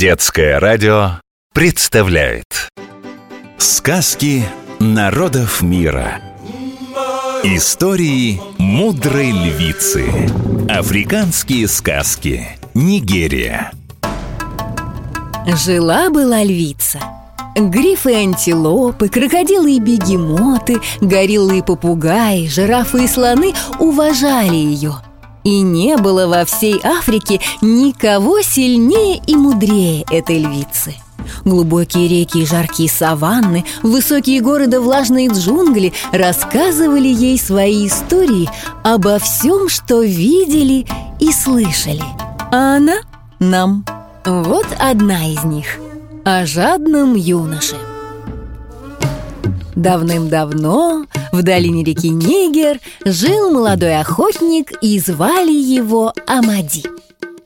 Детское радио представляет Сказки народов мира. Истории мудрой львицы. Африканские сказки. Нигерия. Жила-была львица. Грифы и антилопы, крокодилы и бегемоты, гориллы и попугаи, жирафы и слоны уважали ее – и не было во всей Африке никого сильнее и мудрее этой львицы. Глубокие реки и жаркие саванны, высокие горы да влажные джунгли рассказывали ей свои истории обо всем, что видели и слышали. А она нам. Вот одна из них о жадном юноше. Давным-давно в долине реки Нигер жил молодой охотник и звали его Амади.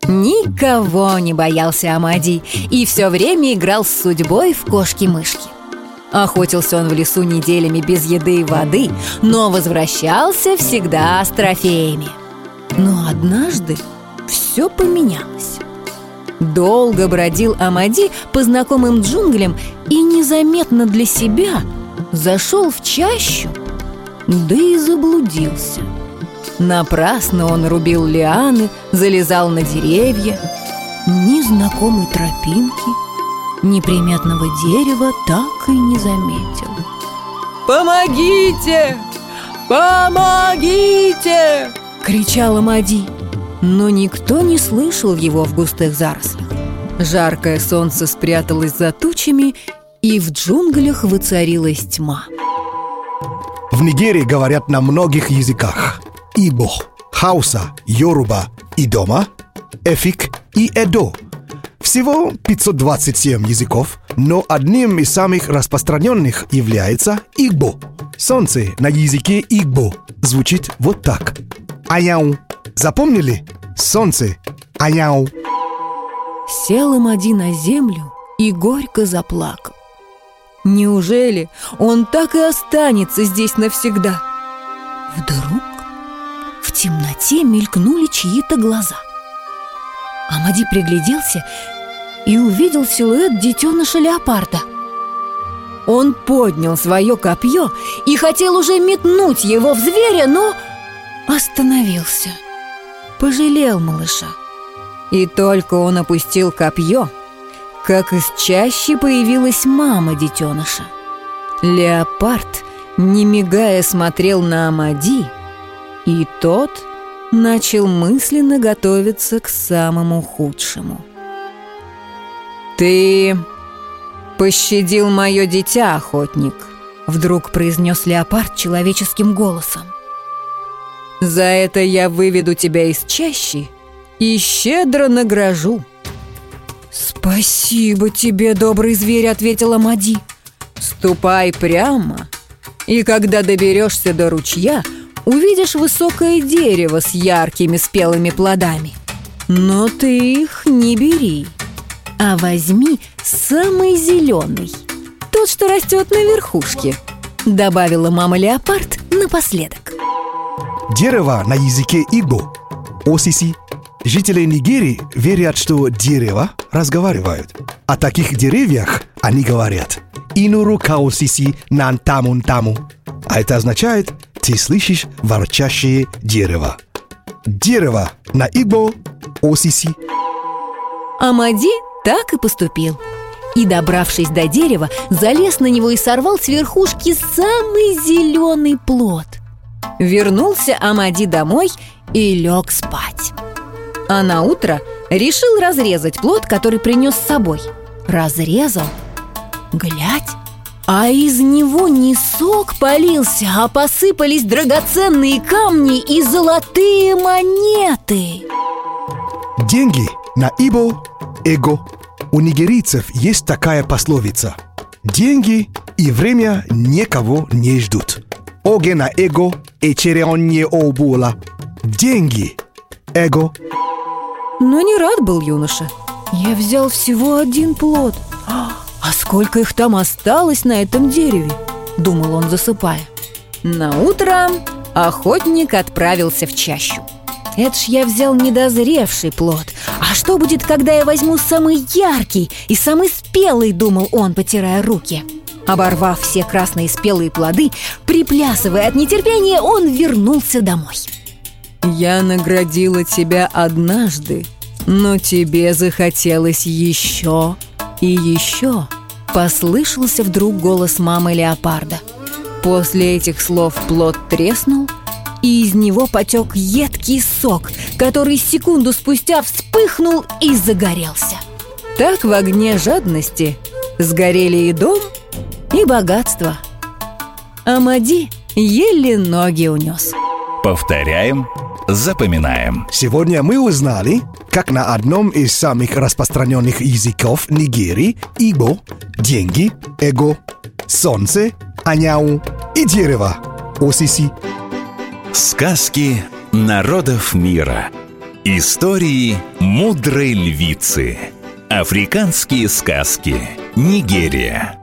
Никого не боялся Амади и все время играл с судьбой в кошки-мышки. Охотился он в лесу неделями без еды и воды, но возвращался всегда с трофеями. Но однажды все поменялось. Долго бродил Амади по знакомым джунглям и незаметно для себя зашел в чащу – да и заблудился. Напрасно он рубил лианы, залезал на деревья. Ни знакомой тропинки, ни приметного дерева так и не заметил. «Помогите! Помогите!» — кричала Мади. Но никто не слышал его в густых зарослях. Жаркое солнце спряталось за тучами, и в джунглях воцарилась тьма. В Нигерии говорят на многих языках. Ибо, Хауса, Йоруба и Дома, Эфик и Эдо. Всего 527 языков, но одним из самых распространенных является Игбо. Солнце на языке Игбо звучит вот так. Аяу. Запомнили? Солнце. Аяу. Сел им один на землю и горько заплакал. Неужели он так и останется здесь навсегда? Вдруг в темноте мелькнули чьи-то глаза. Амади пригляделся и увидел силуэт детеныша леопарда. Он поднял свое копье и хотел уже метнуть его в зверя, но остановился. Пожалел малыша. И только он опустил копье – как из чащи появилась мама детеныша. Леопард, не мигая, смотрел на Амади, и тот начал мысленно готовиться к самому худшему. «Ты пощадил мое дитя, охотник», — вдруг произнес леопард человеческим голосом. «За это я выведу тебя из чащи и щедро награжу». «Спасибо тебе, добрый зверь», — ответила Мади. «Ступай прямо, и когда доберешься до ручья, увидишь высокое дерево с яркими спелыми плодами. Но ты их не бери, а возьми самый зеленый, тот, что растет на верхушке», — добавила мама леопард напоследок. Дерево на языке Игбо – осиси Жители Нигерии верят, что дерева разговаривают. О таких деревьях они говорят «Инуру каосиси нан тамун таму». А это означает «ты слышишь ворчащее дерево». Дерево на Игбо – осиси. Амади так и поступил. И, добравшись до дерева, залез на него и сорвал с верхушки самый зеленый плод. Вернулся Амади домой и лег спать. А на утро решил разрезать плод, который принес с собой. Разрезал. Глядь, а из него не сок полился, а посыпались драгоценные камни и золотые монеты. Деньги на Ибо – эго. У нигерийцев есть такая пословица. Деньги и время никого не ждут. Оге на эго и череонне обула. Деньги, эго – но не рад был юноша. Я взял всего один плод. А сколько их там осталось на этом дереве? Думал он, засыпая. На утро охотник отправился в чащу. Это ж я взял недозревший плод А что будет, когда я возьму самый яркий и самый спелый, думал он, потирая руки Оборвав все красные спелые плоды, приплясывая от нетерпения, он вернулся домой Я наградила тебя однажды, но тебе захотелось еще и еще Послышался вдруг голос мамы леопарда После этих слов плод треснул – и из него потек едкий сок, который секунду спустя вспыхнул и загорелся. Так в огне жадности сгорели и дом, и богатство. Амади еле ноги унес. Повторяем, запоминаем. Сегодня мы узнали, как на одном из самых распространенных языков Нигерии Игбо деньги, эго, солнце, аняу и дерево, осиси – Сказки народов мира. Истории мудрой львицы. Африканские сказки. Нигерия.